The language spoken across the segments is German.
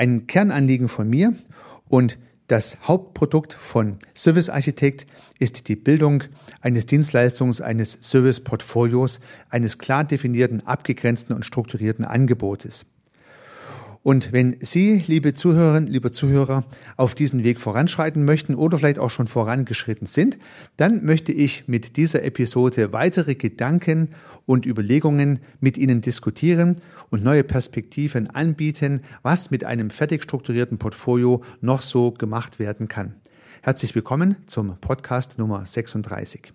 Ein Kernanliegen von mir und das Hauptprodukt von Service Architect ist die Bildung eines Dienstleistungs-, eines Service-Portfolios, eines klar definierten, abgegrenzten und strukturierten Angebotes. Und wenn Sie, liebe Zuhörerinnen, liebe Zuhörer, auf diesen Weg voranschreiten möchten oder vielleicht auch schon vorangeschritten sind, dann möchte ich mit dieser Episode weitere Gedanken und Überlegungen mit Ihnen diskutieren und neue Perspektiven anbieten, was mit einem fertig strukturierten Portfolio noch so gemacht werden kann. Herzlich willkommen zum Podcast Nummer 36.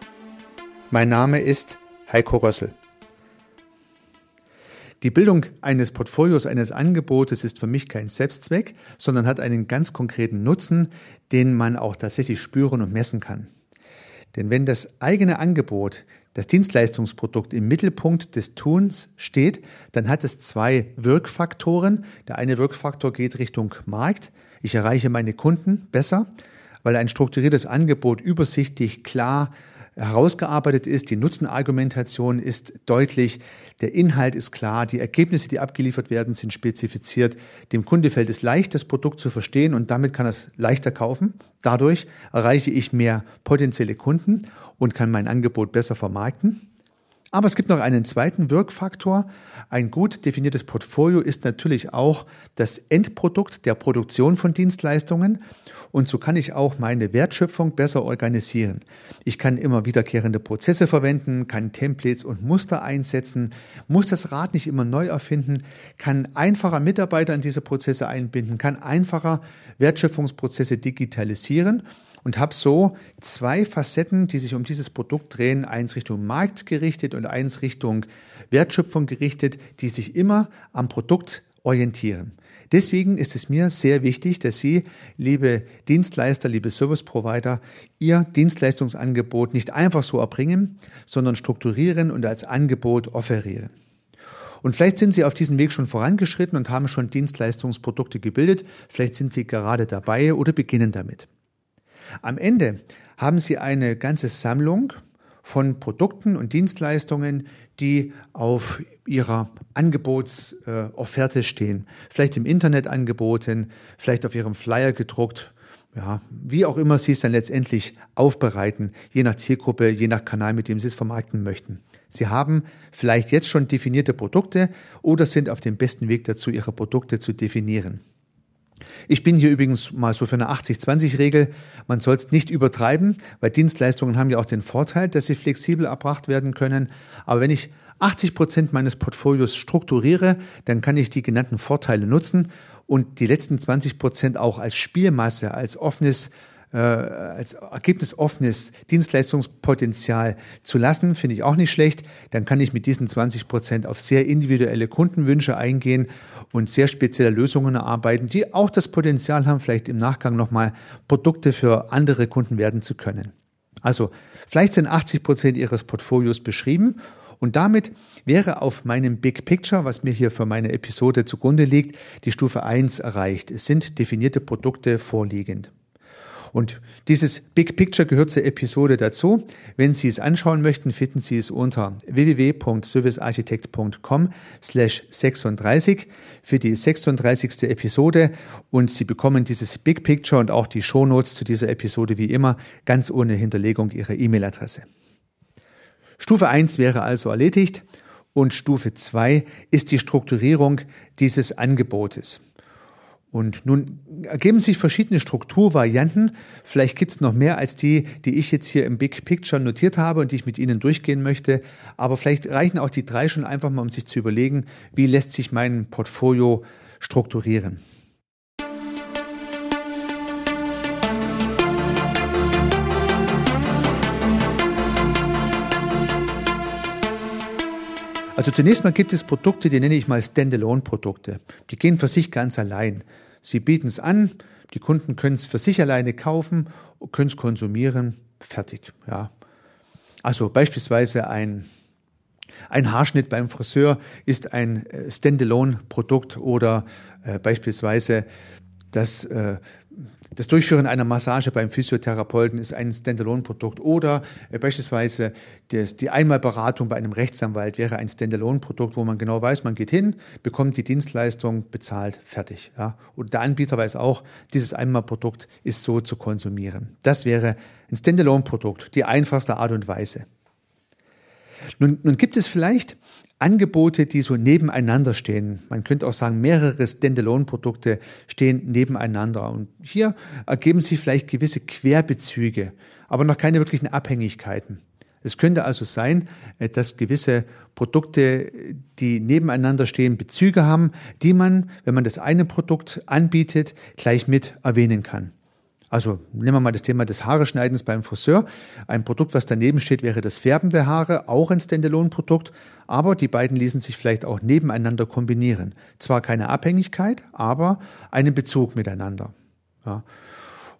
Mein Name ist Heiko Rössel. Die Bildung eines Portfolios, eines Angebotes ist für mich kein Selbstzweck, sondern hat einen ganz konkreten Nutzen, den man auch tatsächlich spüren und messen kann. Denn wenn das eigene Angebot, das Dienstleistungsprodukt im Mittelpunkt des Tuns steht, dann hat es zwei Wirkfaktoren. Der eine Wirkfaktor geht Richtung Markt. Ich erreiche meine Kunden besser weil ein strukturiertes Angebot übersichtlich klar herausgearbeitet ist, die Nutzenargumentation ist deutlich, der Inhalt ist klar, die Ergebnisse, die abgeliefert werden, sind spezifiziert. Dem Kunde fällt es leicht, das Produkt zu verstehen und damit kann er es leichter kaufen. Dadurch erreiche ich mehr potenzielle Kunden und kann mein Angebot besser vermarkten. Aber es gibt noch einen zweiten Wirkfaktor. Ein gut definiertes Portfolio ist natürlich auch das Endprodukt der Produktion von Dienstleistungen. Und so kann ich auch meine Wertschöpfung besser organisieren. Ich kann immer wiederkehrende Prozesse verwenden, kann Templates und Muster einsetzen, muss das Rad nicht immer neu erfinden, kann einfacher Mitarbeiter in diese Prozesse einbinden, kann einfacher Wertschöpfungsprozesse digitalisieren und habe so zwei Facetten, die sich um dieses Produkt drehen, eins Richtung Markt gerichtet und eins Richtung Wertschöpfung gerichtet, die sich immer am Produkt orientieren. Deswegen ist es mir sehr wichtig, dass Sie, liebe Dienstleister, liebe Service Provider, Ihr Dienstleistungsangebot nicht einfach so erbringen, sondern strukturieren und als Angebot offerieren. Und vielleicht sind Sie auf diesem Weg schon vorangeschritten und haben schon Dienstleistungsprodukte gebildet. Vielleicht sind Sie gerade dabei oder beginnen damit. Am Ende haben Sie eine ganze Sammlung von Produkten und Dienstleistungen, die auf Ihrer Angebotsofferte stehen. Vielleicht im Internet angeboten, vielleicht auf Ihrem Flyer gedruckt. Ja, wie auch immer Sie es dann letztendlich aufbereiten, je nach Zielgruppe, je nach Kanal, mit dem Sie es vermarkten möchten. Sie haben vielleicht jetzt schon definierte Produkte oder sind auf dem besten Weg dazu, Ihre Produkte zu definieren. Ich bin hier übrigens mal so für eine 80-20-Regel. Man soll es nicht übertreiben, weil Dienstleistungen haben ja auch den Vorteil, dass sie flexibel erbracht werden können. Aber wenn ich 80 Prozent meines Portfolios strukturiere, dann kann ich die genannten Vorteile nutzen und die letzten 20 Prozent auch als Spielmasse, als offenes äh, als ergebnisoffenes Dienstleistungspotenzial zu lassen, finde ich auch nicht schlecht. Dann kann ich mit diesen 20 Prozent auf sehr individuelle Kundenwünsche eingehen und sehr spezielle Lösungen erarbeiten, die auch das Potenzial haben, vielleicht im Nachgang nochmal Produkte für andere Kunden werden zu können. Also vielleicht sind 80 Prozent Ihres Portfolios beschrieben und damit wäre auf meinem Big Picture, was mir hier für meine Episode zugrunde liegt, die Stufe 1 erreicht. Es sind definierte Produkte vorliegend. Und dieses Big Picture gehört zur Episode dazu. Wenn Sie es anschauen möchten, finden Sie es unter www.servicearchitekt.com slash 36 für die 36. Episode und Sie bekommen dieses Big Picture und auch die Shownotes zu dieser Episode wie immer ganz ohne Hinterlegung Ihrer E-Mail-Adresse. Stufe 1 wäre also erledigt und Stufe 2 ist die Strukturierung dieses Angebotes. Und nun ergeben sich verschiedene Strukturvarianten. Vielleicht gibt es noch mehr als die, die ich jetzt hier im Big Picture notiert habe und die ich mit Ihnen durchgehen möchte. Aber vielleicht reichen auch die drei schon einfach mal, um sich zu überlegen, wie lässt sich mein Portfolio strukturieren. Also zunächst mal gibt es Produkte, die nenne ich mal Standalone-Produkte. Die gehen für sich ganz allein. Sie bieten es an, die Kunden können es für sich alleine kaufen, können es konsumieren, fertig. Ja. Also beispielsweise ein, ein Haarschnitt beim Friseur ist ein äh, Standalone-Produkt oder äh, beispielsweise das äh, das Durchführen einer Massage beim Physiotherapeuten ist ein Standalone-Produkt oder äh, beispielsweise das, die Einmalberatung bei einem Rechtsanwalt wäre ein Standalone-Produkt, wo man genau weiß, man geht hin, bekommt die Dienstleistung, bezahlt, fertig. Ja. Und der Anbieter weiß auch, dieses Einmalprodukt ist so zu konsumieren. Das wäre ein Standalone-Produkt, die einfachste Art und Weise. Nun, nun gibt es vielleicht Angebote, die so nebeneinander stehen. Man könnte auch sagen, mehrere Standalone-Produkte stehen nebeneinander. Und hier ergeben sich vielleicht gewisse Querbezüge, aber noch keine wirklichen Abhängigkeiten. Es könnte also sein, äh, dass gewisse Produkte, die nebeneinander stehen, Bezüge haben, die man, wenn man das eine Produkt anbietet, gleich mit erwähnen kann. Also nehmen wir mal das Thema des Haareschneidens beim Friseur. Ein Produkt, was daneben steht, wäre das Färben der Haare, auch ein Standalone-Produkt, aber die beiden ließen sich vielleicht auch nebeneinander kombinieren. Zwar keine Abhängigkeit, aber einen Bezug miteinander. Ja.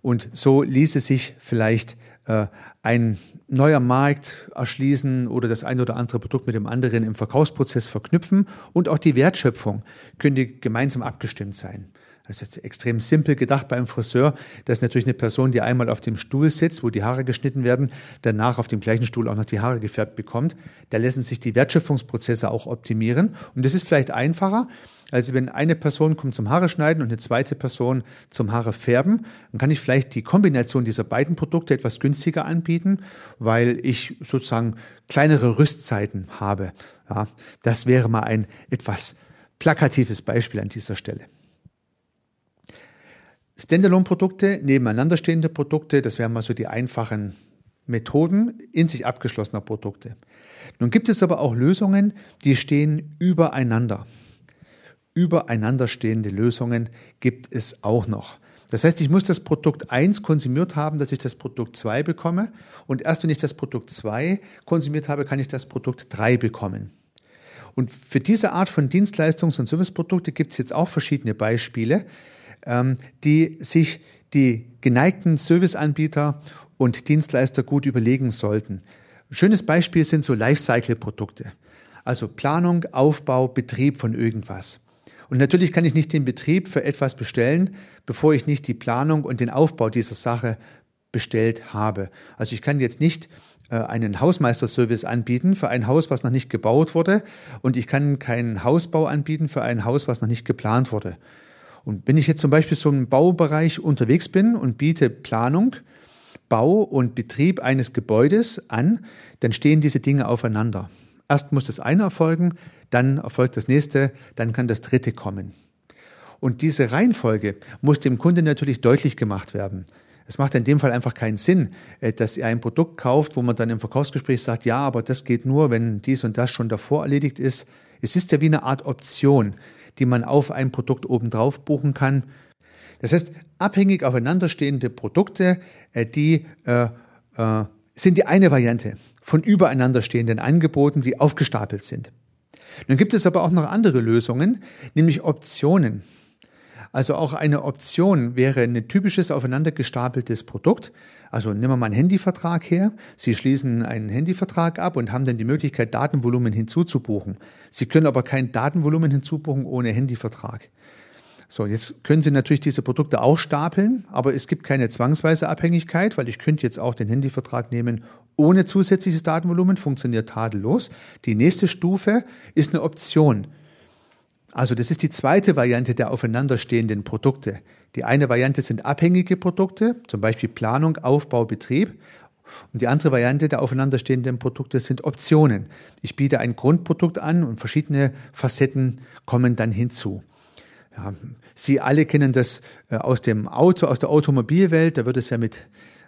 Und so ließe sich vielleicht äh, ein neuer Markt erschließen oder das eine oder andere Produkt mit dem anderen im Verkaufsprozess verknüpfen und auch die Wertschöpfung könnte gemeinsam abgestimmt sein. Das ist jetzt extrem simpel gedacht beim Friseur. Das ist natürlich eine Person, die einmal auf dem Stuhl sitzt, wo die Haare geschnitten werden, danach auf dem gleichen Stuhl auch noch die Haare gefärbt bekommt. Da lassen sich die Wertschöpfungsprozesse auch optimieren. Und das ist vielleicht einfacher, also wenn eine Person kommt zum Haare schneiden und eine zweite Person zum Haare färben, dann kann ich vielleicht die Kombination dieser beiden Produkte etwas günstiger anbieten, weil ich sozusagen kleinere Rüstzeiten habe. Ja, das wäre mal ein etwas plakatives Beispiel an dieser Stelle. Standalone-Produkte, nebeneinander stehende Produkte, das wären mal so die einfachen Methoden in sich abgeschlossener Produkte. Nun gibt es aber auch Lösungen, die stehen übereinander. Übereinander stehende Lösungen gibt es auch noch. Das heißt, ich muss das Produkt 1 konsumiert haben, dass ich das Produkt 2 bekomme. Und erst wenn ich das Produkt 2 konsumiert habe, kann ich das Produkt 3 bekommen. Und für diese Art von Dienstleistungs- und Serviceprodukte gibt es jetzt auch verschiedene Beispiele. Ähm, die sich die geneigten Serviceanbieter und Dienstleister gut überlegen sollten. Ein schönes Beispiel sind so Lifecycle-Produkte. Also Planung, Aufbau, Betrieb von irgendwas. Und natürlich kann ich nicht den Betrieb für etwas bestellen, bevor ich nicht die Planung und den Aufbau dieser Sache bestellt habe. Also ich kann jetzt nicht äh, einen Hausmeisterservice anbieten für ein Haus, was noch nicht gebaut wurde, und ich kann keinen Hausbau anbieten für ein Haus, was noch nicht geplant wurde. Und wenn ich jetzt zum Beispiel so im Baubereich unterwegs bin und biete Planung, Bau und Betrieb eines Gebäudes an, dann stehen diese Dinge aufeinander. Erst muss das eine erfolgen, dann erfolgt das nächste, dann kann das dritte kommen. Und diese Reihenfolge muss dem Kunden natürlich deutlich gemacht werden. Es macht in dem Fall einfach keinen Sinn, äh, dass er ein Produkt kauft, wo man dann im Verkaufsgespräch sagt, ja, aber das geht nur, wenn dies und das schon davor erledigt ist. Es ist ja wie eine Art Option die man auf ein Produkt obendrauf buchen kann. Das heißt, abhängig aufeinanderstehende Produkte, äh, die äh, äh, sind die eine Variante von übereinander stehenden Angeboten, die aufgestapelt sind. Nun gibt es aber auch noch andere Lösungen, nämlich Optionen. Also auch eine Option wäre ein typisches aufeinander gestapeltes Produkt. Also nehmen wir mal einen Handyvertrag her. Sie schließen einen Handyvertrag ab und haben dann die Möglichkeit, Datenvolumen hinzuzubuchen. Sie können aber kein Datenvolumen hinzubuchen ohne Handyvertrag. So, jetzt können Sie natürlich diese Produkte auch stapeln, aber es gibt keine zwangsweise Abhängigkeit, weil ich könnte jetzt auch den Handyvertrag nehmen ohne zusätzliches Datenvolumen, funktioniert tadellos. Die nächste Stufe ist eine Option. Also das ist die zweite Variante der aufeinanderstehenden Produkte. Die eine Variante sind abhängige Produkte, zum Beispiel Planung, Aufbau, Betrieb. Und die andere Variante der aufeinanderstehenden Produkte sind Optionen. Ich biete ein Grundprodukt an und verschiedene Facetten kommen dann hinzu. Ja, Sie alle kennen das äh, aus dem Auto, aus der Automobilwelt. Da wird es ja mit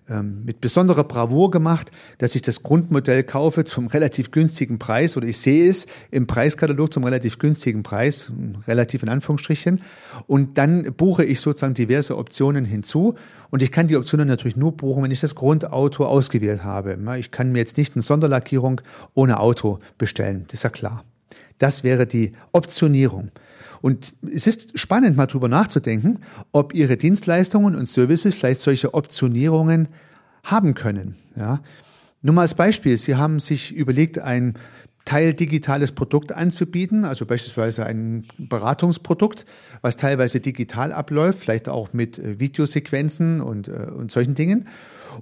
ähm, mit besonderer Bravour gemacht, dass ich das Grundmodell kaufe zum relativ günstigen Preis oder ich sehe es im Preiskatalog zum relativ günstigen Preis, relativ in Anführungsstrichen, und dann buche ich sozusagen diverse Optionen hinzu und ich kann die Optionen natürlich nur buchen, wenn ich das Grundauto ausgewählt habe. Ich kann mir jetzt nicht eine Sonderlackierung ohne Auto bestellen, das ist ja klar. Das wäre die Optionierung. Und es ist spannend, mal drüber nachzudenken, ob Ihre Dienstleistungen und Services vielleicht solche Optionierungen haben können. Ja. Nur mal als Beispiel, Sie haben sich überlegt, ein Teil digitales Produkt anzubieten, also beispielsweise ein Beratungsprodukt, was teilweise digital abläuft, vielleicht auch mit äh, Videosequenzen und, äh, und solchen Dingen.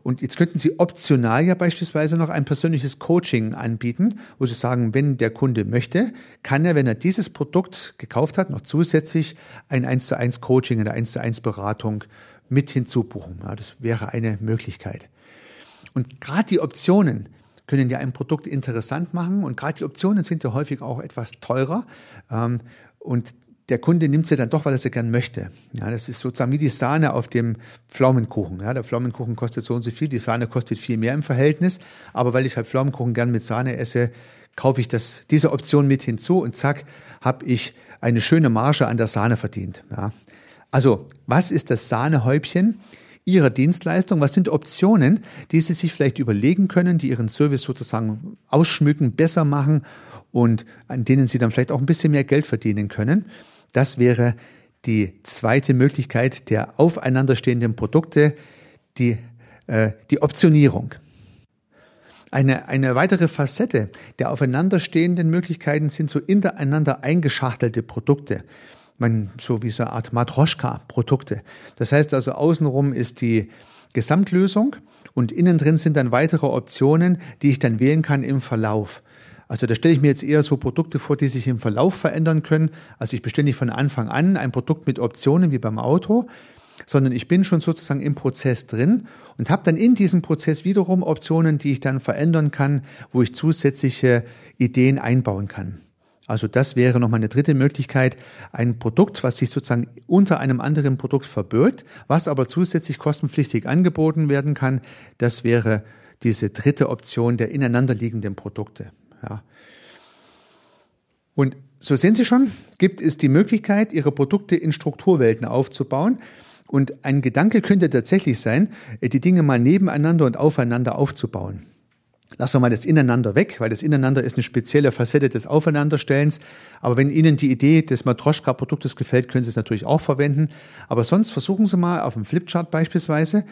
Und jetzt könnten Sie optional ja beispielsweise noch ein persönliches Coaching anbieten, wo Sie sagen, wenn der Kunde möchte, kann er, wenn er dieses Produkt gekauft hat, noch zusätzlich ein 1 zu 1 Coaching, eine 1 zu 1 Beratung mit hinzubuchen. Ja, das wäre eine Möglichkeit. Und gerade die Optionen können ja ein Produkt interessant machen und gerade die Optionen sind ja häufig auch etwas teurer. Ähm, und der Kunde nimmt sie dann doch, weil er sie gern möchte. Ja, das ist sozusagen wie die Sahne auf dem Pflaumenkuchen. Ja, der Pflaumenkuchen kostet so und so viel, die Sahne kostet viel mehr im Verhältnis. Aber weil ich halt Pflaumenkuchen gern mit Sahne esse, kaufe ich das, diese Option mit hinzu und zack, habe ich eine schöne Marge an der Sahne verdient. Ja. Also, was ist das Sahnehäubchen Ihrer Dienstleistung? Was sind Optionen, die Sie sich vielleicht überlegen können, die Ihren Service sozusagen ausschmücken, besser machen und an denen Sie dann vielleicht auch ein bisschen mehr Geld verdienen können? Das wäre die zweite Möglichkeit der aufeinanderstehenden Produkte, die, äh, die Optionierung. Eine, eine weitere Facette der aufeinanderstehenden Möglichkeiten sind so hintereinander eingeschachtelte Produkte. Man, so wie so eine Art Matroschka-Produkte. Das heißt also, außenrum ist die Gesamtlösung und innen drin sind dann weitere Optionen, die ich dann wählen kann im Verlauf. Also da stelle ich mir jetzt eher so Produkte vor, die sich im Verlauf verändern können. Also ich bestelle nicht von Anfang an ein Produkt mit Optionen wie beim Auto, sondern ich bin schon sozusagen im Prozess drin und habe dann in diesem Prozess wiederum Optionen, die ich dann verändern kann, wo ich zusätzliche Ideen einbauen kann. Also das wäre nochmal eine dritte Möglichkeit, ein Produkt, was sich sozusagen unter einem anderen Produkt verbirgt, was aber zusätzlich kostenpflichtig angeboten werden kann, das wäre diese dritte Option der ineinanderliegenden Produkte. Ja. Und so sehen Sie schon, gibt es die Möglichkeit, Ihre Produkte in Strukturwelten aufzubauen. Und ein Gedanke könnte tatsächlich sein, die Dinge mal nebeneinander und aufeinander aufzubauen. Lassen wir mal das Ineinander weg, weil das Ineinander ist eine spezielle Facette des Aufeinanderstellens. Aber wenn Ihnen die Idee des Matroschka-Produktes gefällt, können Sie es natürlich auch verwenden. Aber sonst versuchen Sie mal auf dem Flipchart beispielsweise,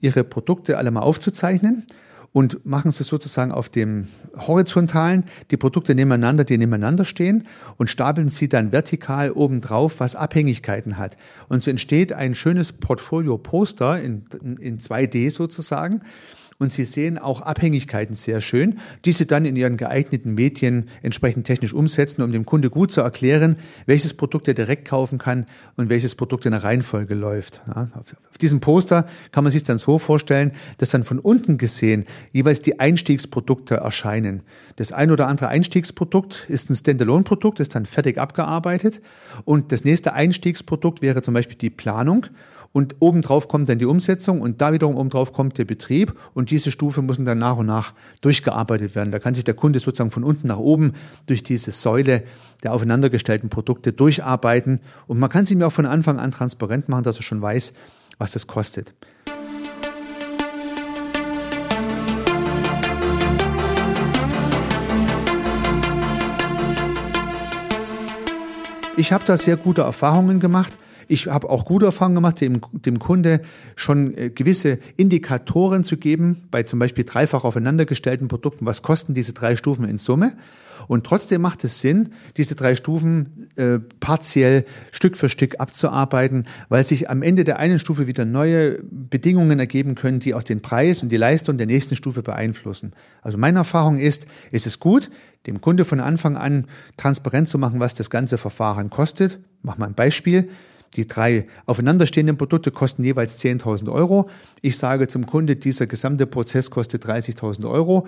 Ihre Produkte alle mal aufzuzeichnen und machen sie sozusagen auf dem horizontalen die Produkte nebeneinander, die nebeneinander stehen und stapeln sie dann vertikal obendrauf, was Abhängigkeiten hat. Und so entsteht ein schönes Portfolio-Poster in, in 2D sozusagen und Sie sehen auch Abhängigkeiten sehr schön, die Sie dann in Ihren geeigneten Medien entsprechend technisch umsetzen, um dem Kunde gut zu erklären, welches Produkt er direkt kaufen kann und welches Produkt in der Reihenfolge läuft. Ja, auf diesem Poster kann man sich dann so vorstellen, dass dann von unten gesehen jeweils die Einstiegsprodukte erscheinen. Das ein oder andere Einstiegsprodukt ist ein Standalone-Produkt, ist dann fertig abgearbeitet und das nächste Einstiegsprodukt wäre zum Beispiel die Planung und obendrauf kommt dann die Umsetzung und da wiederum obendrauf kommt der Betrieb und diese Stufe müssen dann nach und nach durchgearbeitet werden. Da kann sich der Kunde sozusagen von unten nach oben durch diese Säule der aufeinandergestellten Produkte durcharbeiten und man kann sie mir auch von Anfang an transparent machen, dass er schon weiß, was das kostet. Ich habe da sehr gute Erfahrungen gemacht. Ich habe auch gute Erfahrungen gemacht, dem, dem Kunde schon äh, gewisse Indikatoren zu geben, bei zum Beispiel dreifach aufeinandergestellten Produkten, was kosten diese drei Stufen in Summe. Und trotzdem macht es Sinn, diese drei Stufen äh, partiell Stück für Stück abzuarbeiten, weil sich am Ende der einen Stufe wieder neue Bedingungen ergeben können, die auch den Preis und die Leistung der nächsten Stufe beeinflussen. Also meine Erfahrung ist, es ist gut, dem Kunde von Anfang an transparent zu machen, was das ganze Verfahren kostet. Mach mal ein Beispiel. Die drei aufeinanderstehenden Produkte kosten jeweils 10.000 Euro. Ich sage zum Kunde, dieser gesamte Prozess kostet 30.000 Euro.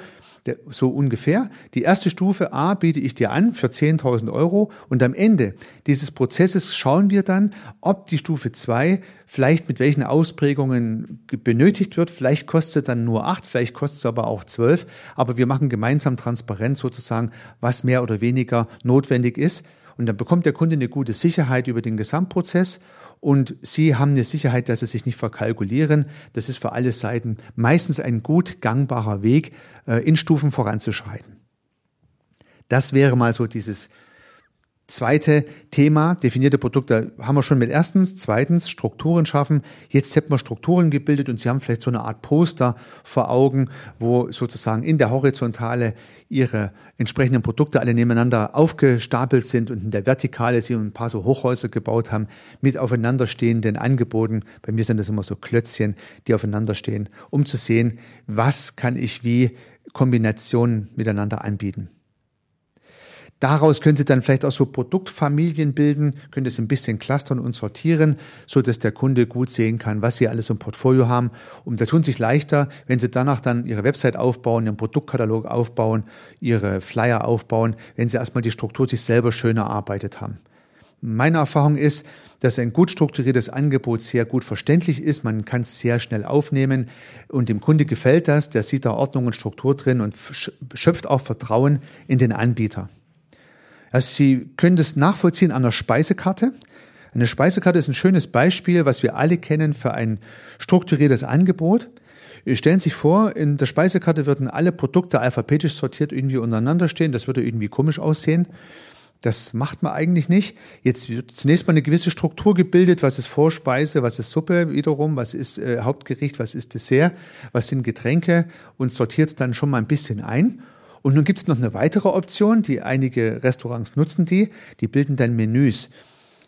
So ungefähr. Die erste Stufe A biete ich dir an für 10.000 Euro und am Ende dieses Prozesses schauen wir dann, ob die Stufe 2 vielleicht mit welchen Ausprägungen benötigt wird. Vielleicht kostet dann nur 8, vielleicht kostet es aber auch 12. Aber wir machen gemeinsam transparent sozusagen, was mehr oder weniger notwendig ist. Und dann bekommt der Kunde eine gute Sicherheit über den Gesamtprozess und Sie haben eine Sicherheit, dass Sie sich nicht verkalkulieren. Das ist für alle Seiten meistens ein gut gangbarer Weg, äh, in Stufen voranzuschreiten. Das wäre mal so dieses Zweite Thema, definierte Produkte, haben wir schon mit erstens. Zweitens, Strukturen schaffen. Jetzt hätten wir Strukturen gebildet und Sie haben vielleicht so eine Art Poster vor Augen, wo sozusagen in der Horizontale Ihre entsprechenden Produkte alle nebeneinander aufgestapelt sind und in der Vertikale Sie ein paar so Hochhäuser gebaut haben mit aufeinanderstehenden Angeboten. Bei mir sind das immer so Klötzchen, die aufeinander stehen, um zu sehen, was kann ich wie Kombinationen miteinander anbieten. Daraus können Sie dann vielleicht auch so Produktfamilien bilden, können das ein bisschen clustern und sortieren, so dass der Kunde gut sehen kann, was Sie alles im Portfolio haben. Und da tun sich leichter, wenn Sie danach dann Ihre Website aufbauen, Ihren Produktkatalog aufbauen, Ihre Flyer aufbauen, wenn Sie erstmal die Struktur sich selber schön erarbeitet haben. Meine Erfahrung ist, dass ein gut strukturiertes Angebot sehr gut verständlich ist. Man kann es sehr schnell aufnehmen und dem Kunde gefällt das. Der sieht da Ordnung und Struktur drin und schöpft auch Vertrauen in den Anbieter. Also Sie können das nachvollziehen an der Speisekarte. Eine Speisekarte ist ein schönes Beispiel, was wir alle kennen für ein strukturiertes Angebot. Stellen Sie sich vor, in der Speisekarte würden alle Produkte alphabetisch sortiert irgendwie untereinander stehen. Das würde irgendwie komisch aussehen. Das macht man eigentlich nicht. Jetzt wird zunächst mal eine gewisse Struktur gebildet. Was ist Vorspeise? Was ist Suppe wiederum? Was ist äh, Hauptgericht? Was ist Dessert? Was sind Getränke? Und sortiert es dann schon mal ein bisschen ein. Und nun gibt es noch eine weitere Option, die einige Restaurants nutzen die, die bilden dann Menüs.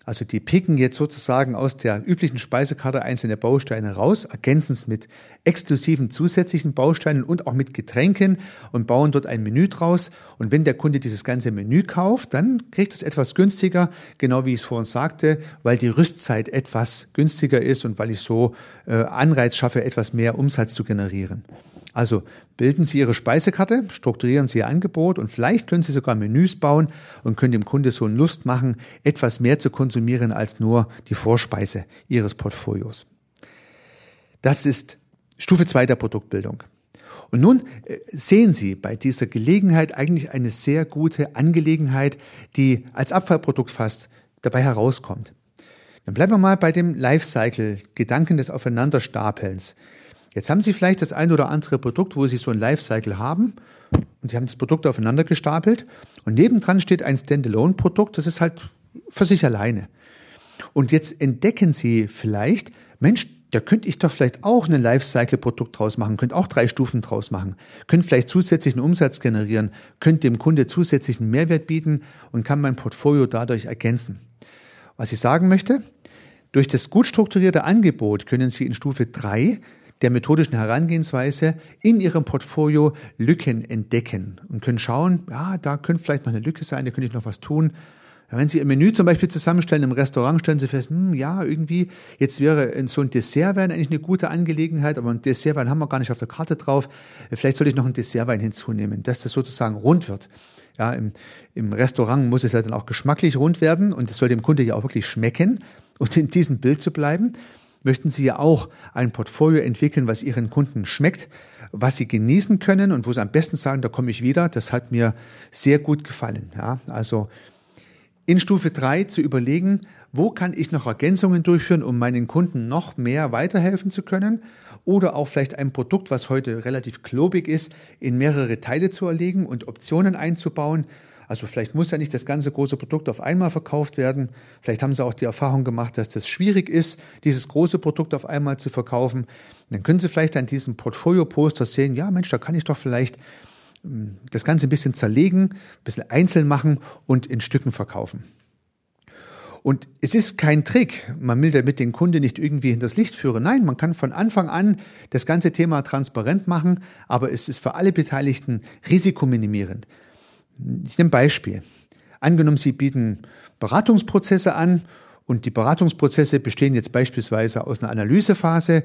Also die picken jetzt sozusagen aus der üblichen Speisekarte einzelne Bausteine raus, ergänzen es mit exklusiven zusätzlichen Bausteinen und auch mit Getränken und bauen dort ein Menü draus. Und wenn der Kunde dieses ganze Menü kauft, dann kriegt es etwas günstiger, genau wie ich es vorhin sagte, weil die Rüstzeit etwas günstiger ist und weil ich so äh, Anreiz schaffe, etwas mehr Umsatz zu generieren. Also bilden Sie Ihre Speisekarte, strukturieren Sie Ihr Angebot und vielleicht können Sie sogar Menüs bauen und können dem Kunde so Lust machen, etwas mehr zu konsumieren als nur die Vorspeise Ihres Portfolios. Das ist Stufe 2 der Produktbildung. Und nun äh, sehen Sie bei dieser Gelegenheit eigentlich eine sehr gute Angelegenheit, die als Abfallprodukt fast dabei herauskommt. Dann bleiben wir mal bei dem Lifecycle-Gedanken des Aufeinanderstapelns. Jetzt haben Sie vielleicht das ein oder andere Produkt, wo Sie so ein Lifecycle haben und Sie haben das Produkt aufeinander gestapelt und nebendran steht ein Standalone-Produkt, das ist halt für sich alleine. Und jetzt entdecken Sie vielleicht, Mensch, da könnte ich doch vielleicht auch ein Lifecycle-Produkt draus machen, könnte auch drei Stufen draus machen, könnte vielleicht zusätzlichen Umsatz generieren, könnte dem Kunde zusätzlichen Mehrwert bieten und kann mein Portfolio dadurch ergänzen. Was ich sagen möchte, durch das gut strukturierte Angebot können Sie in Stufe drei der methodischen Herangehensweise in Ihrem Portfolio Lücken entdecken und können schauen, ja, da könnte vielleicht noch eine Lücke sein, da könnte ich noch was tun. Wenn Sie Ihr Menü zum Beispiel zusammenstellen im Restaurant, stellen Sie fest, hm, ja, irgendwie, jetzt wäre so ein Dessertwein eigentlich eine gute Angelegenheit, aber ein Dessertwein haben wir gar nicht auf der Karte drauf. Vielleicht soll ich noch einen Dessertwein hinzunehmen, dass das sozusagen rund wird. Ja, im, im Restaurant muss es ja dann auch geschmacklich rund werden und es soll dem Kunde ja auch wirklich schmecken. Und in diesem Bild zu bleiben, möchten Sie ja auch ein Portfolio entwickeln, was Ihren Kunden schmeckt, was Sie genießen können und wo Sie am besten sagen, da komme ich wieder. Das hat mir sehr gut gefallen. Ja, also in Stufe 3 zu überlegen, wo kann ich noch Ergänzungen durchführen, um meinen Kunden noch mehr weiterhelfen zu können oder auch vielleicht ein Produkt, was heute relativ klobig ist, in mehrere Teile zu erlegen und Optionen einzubauen, also vielleicht muss ja nicht das ganze große Produkt auf einmal verkauft werden. Vielleicht haben Sie auch die Erfahrung gemacht, dass das schwierig ist, dieses große Produkt auf einmal zu verkaufen. dann können Sie vielleicht an diesem Portfolio-Poster sehen, ja Mensch, da kann ich doch vielleicht hm, das Ganze ein bisschen zerlegen, ein bisschen einzeln machen und in Stücken verkaufen. Und es ist kein Trick. Man will damit den Kunde nicht irgendwie hinters Licht führen. Nein, man kann von Anfang an das ganze Thema transparent machen, aber es ist für alle Beteiligten risikominimierend. Ich nehme ein Beispiel. Angenommen, Sie bieten Beratungsprozesse an und die Beratungsprozesse bestehen jetzt beispielsweise aus einer Analysephase,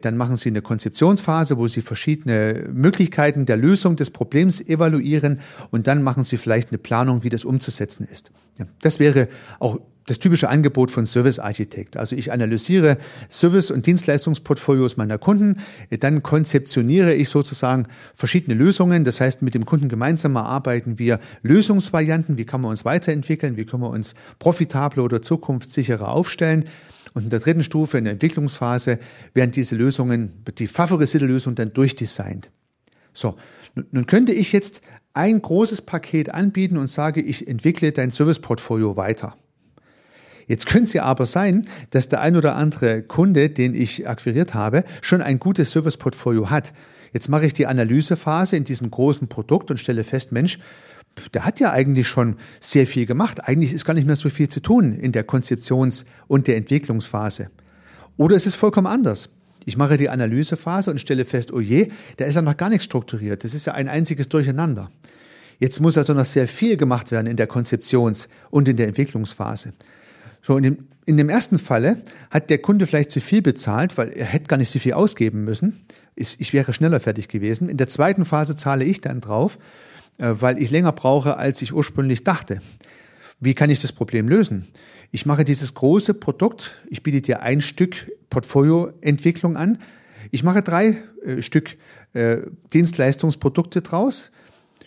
dann machen Sie eine Konzeptionsphase, wo Sie verschiedene Möglichkeiten der Lösung des Problems evaluieren und dann machen Sie vielleicht eine Planung, wie das umzusetzen ist. Das wäre auch das typische Angebot von Service Architekt. Also ich analysiere Service- und Dienstleistungsportfolios meiner Kunden, dann konzeptioniere ich sozusagen verschiedene Lösungen. Das heißt, mit dem Kunden gemeinsam erarbeiten wir Lösungsvarianten, wie kann man uns weiterentwickeln, wie können wir uns profitabler oder zukunftssicherer aufstellen. Und in der dritten Stufe, in der Entwicklungsphase, werden diese Lösungen, die favorisierte Lösung dann durchdesignt. So, nun könnte ich jetzt ein großes Paket anbieten und sage, ich entwickle dein Serviceportfolio weiter. Jetzt könnte es ja aber sein, dass der ein oder andere Kunde, den ich akquiriert habe, schon ein gutes Serviceportfolio hat. Jetzt mache ich die Analysephase in diesem großen Produkt und stelle fest, Mensch, der hat ja eigentlich schon sehr viel gemacht. Eigentlich ist gar nicht mehr so viel zu tun in der Konzeptions- und der Entwicklungsphase. Oder es ist vollkommen anders. Ich mache die Analysephase und stelle fest, oh je, da ist ja noch gar nichts strukturiert. Das ist ja ein einziges Durcheinander. Jetzt muss also noch sehr viel gemacht werden in der Konzeptions- und in der Entwicklungsphase. So, in dem, in dem ersten Falle hat der Kunde vielleicht zu viel bezahlt, weil er hätte gar nicht so viel ausgeben müssen. Ich wäre schneller fertig gewesen. In der zweiten Phase zahle ich dann drauf, äh, weil ich länger brauche, als ich ursprünglich dachte. Wie kann ich das Problem lösen? Ich mache dieses große Produkt, ich biete dir ein Stück Portfolioentwicklung an. Ich mache drei äh, Stück äh, Dienstleistungsprodukte draus.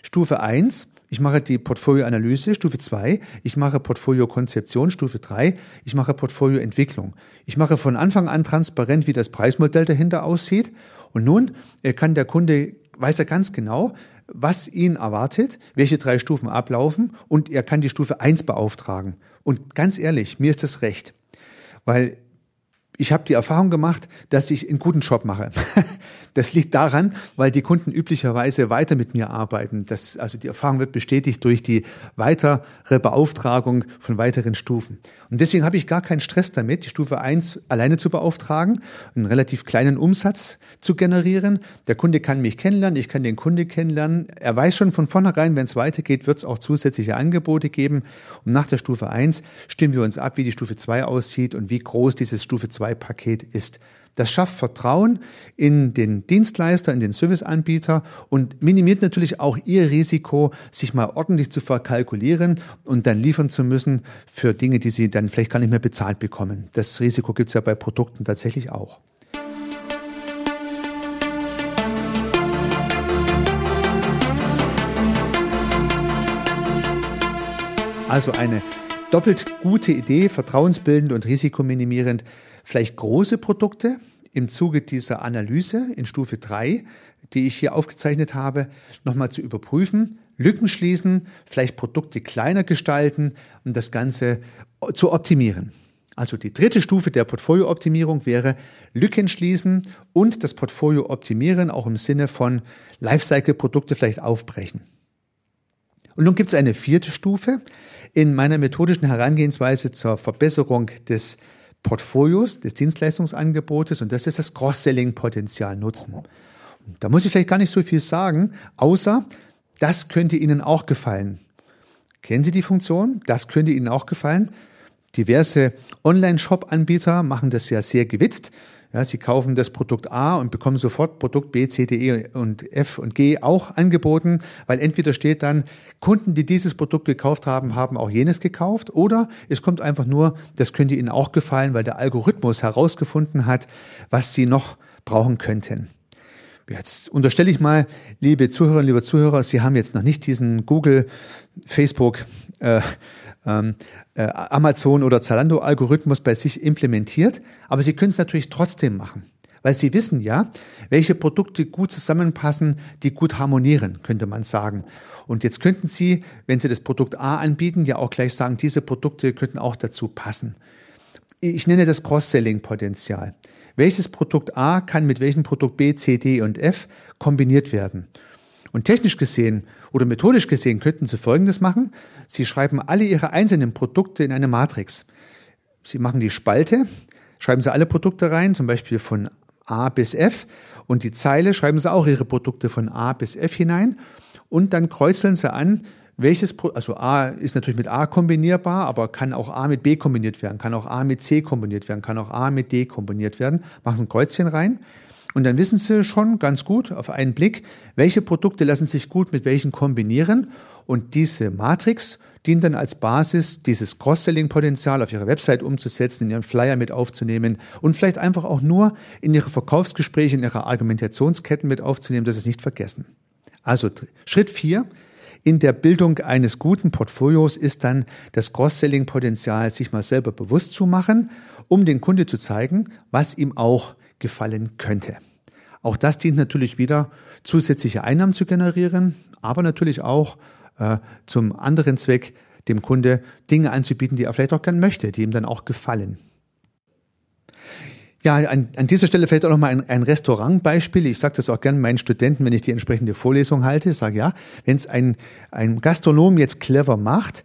Stufe eins ich mache die Portfolioanalyse, Stufe 2, ich mache Portfoliokonzeption, Stufe 3, ich mache Portfolioentwicklung. Ich mache von Anfang an transparent, wie das Preismodell dahinter aussieht. Und nun äh, kann der Kunde, weiß er ganz genau, was ihn erwartet, welche drei Stufen ablaufen und er kann die Stufe 1 beauftragen. Und ganz ehrlich, mir ist das recht. Weil ich habe die Erfahrung gemacht, dass ich einen guten Job mache. Das liegt daran, weil die Kunden üblicherweise weiter mit mir arbeiten. Das, also die Erfahrung wird bestätigt durch die weitere Beauftragung von weiteren Stufen. Und deswegen habe ich gar keinen Stress damit, die Stufe 1 alleine zu beauftragen, einen relativ kleinen Umsatz zu generieren. Der Kunde kann mich kennenlernen, ich kann den Kunde kennenlernen. Er weiß schon von vornherein, wenn es weitergeht, wird es auch zusätzliche Angebote geben. Und nach der Stufe 1 stimmen wir uns ab, wie die Stufe 2 aussieht und wie groß dieses Stufe 2 Paket ist. Das schafft Vertrauen in den Dienstleister, in den Serviceanbieter und minimiert natürlich auch ihr Risiko, sich mal ordentlich zu verkalkulieren und dann liefern zu müssen für Dinge, die sie dann vielleicht gar nicht mehr bezahlt bekommen. Das Risiko gibt es ja bei Produkten tatsächlich auch. Also eine doppelt gute Idee, vertrauensbildend und risikominimierend vielleicht große Produkte im Zuge dieser Analyse in Stufe 3, die ich hier aufgezeichnet habe, nochmal zu überprüfen, Lücken schließen, vielleicht Produkte kleiner gestalten und das Ganze zu optimieren. Also die dritte Stufe der Portfoliooptimierung wäre Lücken schließen und das Portfolio optimieren, auch im Sinne von Lifecycle-Produkte vielleicht aufbrechen. Und nun gibt es eine vierte Stufe in meiner methodischen Herangehensweise zur Verbesserung des Portfolios, des Dienstleistungsangebotes und das ist das Cross-Selling-Potenzial nutzen. da muss ich vielleicht gar nicht so viel sagen, außer das könnte Ihnen auch gefallen. Kennen Sie die Funktion? Das könnte Ihnen auch gefallen. Diverse Online-Shop-Anbieter machen das ja sehr gewitzt. Ja, Sie kaufen das Produkt A und bekommen sofort Produkt B, C, D, E und F und G auch angeboten, weil entweder steht dann, Kunden, die dieses Produkt gekauft haben, haben auch jenes gekauft oder es kommt einfach nur, das könnte Ihnen auch gefallen, weil der Algorithmus herausgefunden hat, was Sie noch brauchen könnten. Jetzt unterstelle ich mal, liebe Zuhörerinnen, liebe Zuhörer, Sie haben jetzt noch nicht diesen Google, Facebook, äh, ähm, äh, Amazon oder Zalando-Algorithmus bei sich implementiert, aber Sie können es natürlich trotzdem machen. Weil Sie wissen ja, welche Produkte gut zusammenpassen, die gut harmonieren, könnte man sagen. Und jetzt könnten Sie, wenn Sie das Produkt A anbieten, ja auch gleich sagen, diese Produkte könnten auch dazu passen. Ich nenne das Cross-Selling-Potenzial. Welches Produkt A kann mit welchem Produkt B, C, D und F kombiniert werden? Und technisch gesehen oder methodisch gesehen könnten Sie Folgendes machen. Sie schreiben alle Ihre einzelnen Produkte in eine Matrix. Sie machen die Spalte, schreiben Sie alle Produkte rein, zum Beispiel von A bis F. Und die Zeile schreiben Sie auch Ihre Produkte von A bis F hinein. Und dann kreuzeln Sie an, welches, also A ist natürlich mit A kombinierbar, aber kann auch A mit B kombiniert werden, kann auch A mit C kombiniert werden, kann auch A mit D kombiniert werden. Machen Sie ein Kreuzchen rein. Und dann wissen Sie schon ganz gut auf einen Blick, welche Produkte lassen sich gut mit welchen kombinieren. Und diese Matrix dient dann als Basis, dieses Cross-Selling-Potenzial auf Ihrer Website umzusetzen, in Ihren Flyer mit aufzunehmen und vielleicht einfach auch nur in Ihre Verkaufsgespräche, in Ihre Argumentationsketten mit aufzunehmen, dass Sie es nicht vergessen. Also Schritt vier in der Bildung eines guten Portfolios ist dann das Cross-Selling-Potenzial, sich mal selber bewusst zu machen, um den Kunde zu zeigen, was ihm auch gefallen könnte. Auch das dient natürlich wieder, zusätzliche Einnahmen zu generieren, aber natürlich auch äh, zum anderen Zweck, dem Kunde Dinge anzubieten, die er vielleicht auch gern möchte, die ihm dann auch gefallen. Ja, an, an dieser Stelle vielleicht auch nochmal ein, ein Restaurantbeispiel. Ich sage das auch gerne meinen Studenten, wenn ich die entsprechende Vorlesung halte. Ich sage ja, wenn es ein, ein Gastronom jetzt clever macht,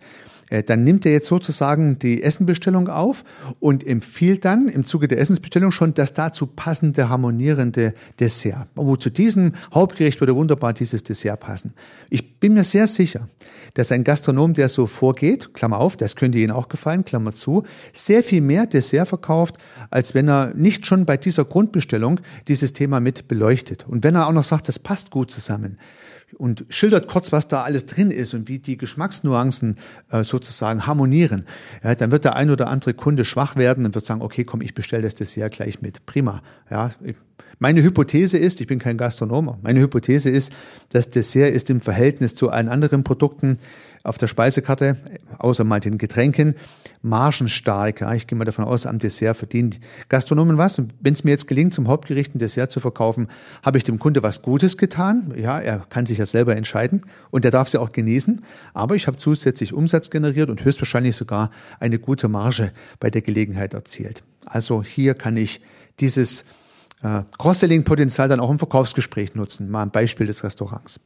dann nimmt er jetzt sozusagen die Essenbestellung auf und empfiehlt dann im Zuge der Essensbestellung schon das dazu passende, harmonierende Dessert. Wo zu diesem Hauptgericht würde wunderbar dieses Dessert passen. Ich bin mir sehr sicher, dass ein Gastronom, der so vorgeht, Klammer auf, das könnte Ihnen auch gefallen, Klammer zu, sehr viel mehr Dessert verkauft, als wenn er nicht schon bei dieser Grundbestellung dieses Thema mit beleuchtet. Und wenn er auch noch sagt, das passt gut zusammen und schildert kurz, was da alles drin ist und wie die Geschmacksnuancen äh, sozusagen harmonieren, ja, dann wird der ein oder andere Kunde schwach werden und wird sagen, okay, komm, ich bestelle das Dessert gleich mit. Prima. Ja, meine Hypothese ist, ich bin kein Gastronom, meine Hypothese ist, das Dessert ist im Verhältnis zu allen anderen Produkten auf der Speisekarte, außer mal den Getränken, margenstark. Ich gehe mal davon aus, am Dessert verdienen Gastronomen was. Und wenn es mir jetzt gelingt, zum Hauptgericht ein Dessert zu verkaufen, habe ich dem Kunde was Gutes getan. Ja, er kann sich ja selber entscheiden und er darf sie auch genießen. Aber ich habe zusätzlich Umsatz generiert und höchstwahrscheinlich sogar eine gute Marge bei der Gelegenheit erzielt. Also hier kann ich dieses äh, Cross-Selling-Potenzial dann auch im Verkaufsgespräch nutzen. Mal ein Beispiel des Restaurants.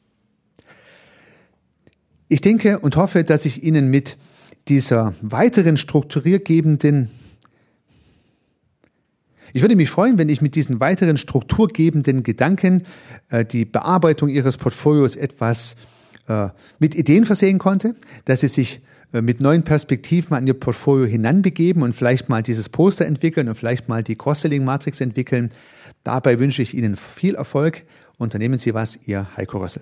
Ich denke und hoffe, dass ich Ihnen mit dieser weiteren strukturiergebenden ich würde mich freuen, wenn ich mit diesen weiteren strukturgebenden Gedanken äh, die Bearbeitung Ihres Portfolios etwas äh, mit Ideen versehen konnte, dass Sie sich äh, mit neuen Perspektiven an Ihr Portfolio hinanbegeben und vielleicht mal dieses Poster entwickeln und vielleicht mal die Cross-Selling-Matrix entwickeln. Dabei wünsche ich Ihnen viel Erfolg. Unternehmen Sie was, Ihr Heiko Rössel.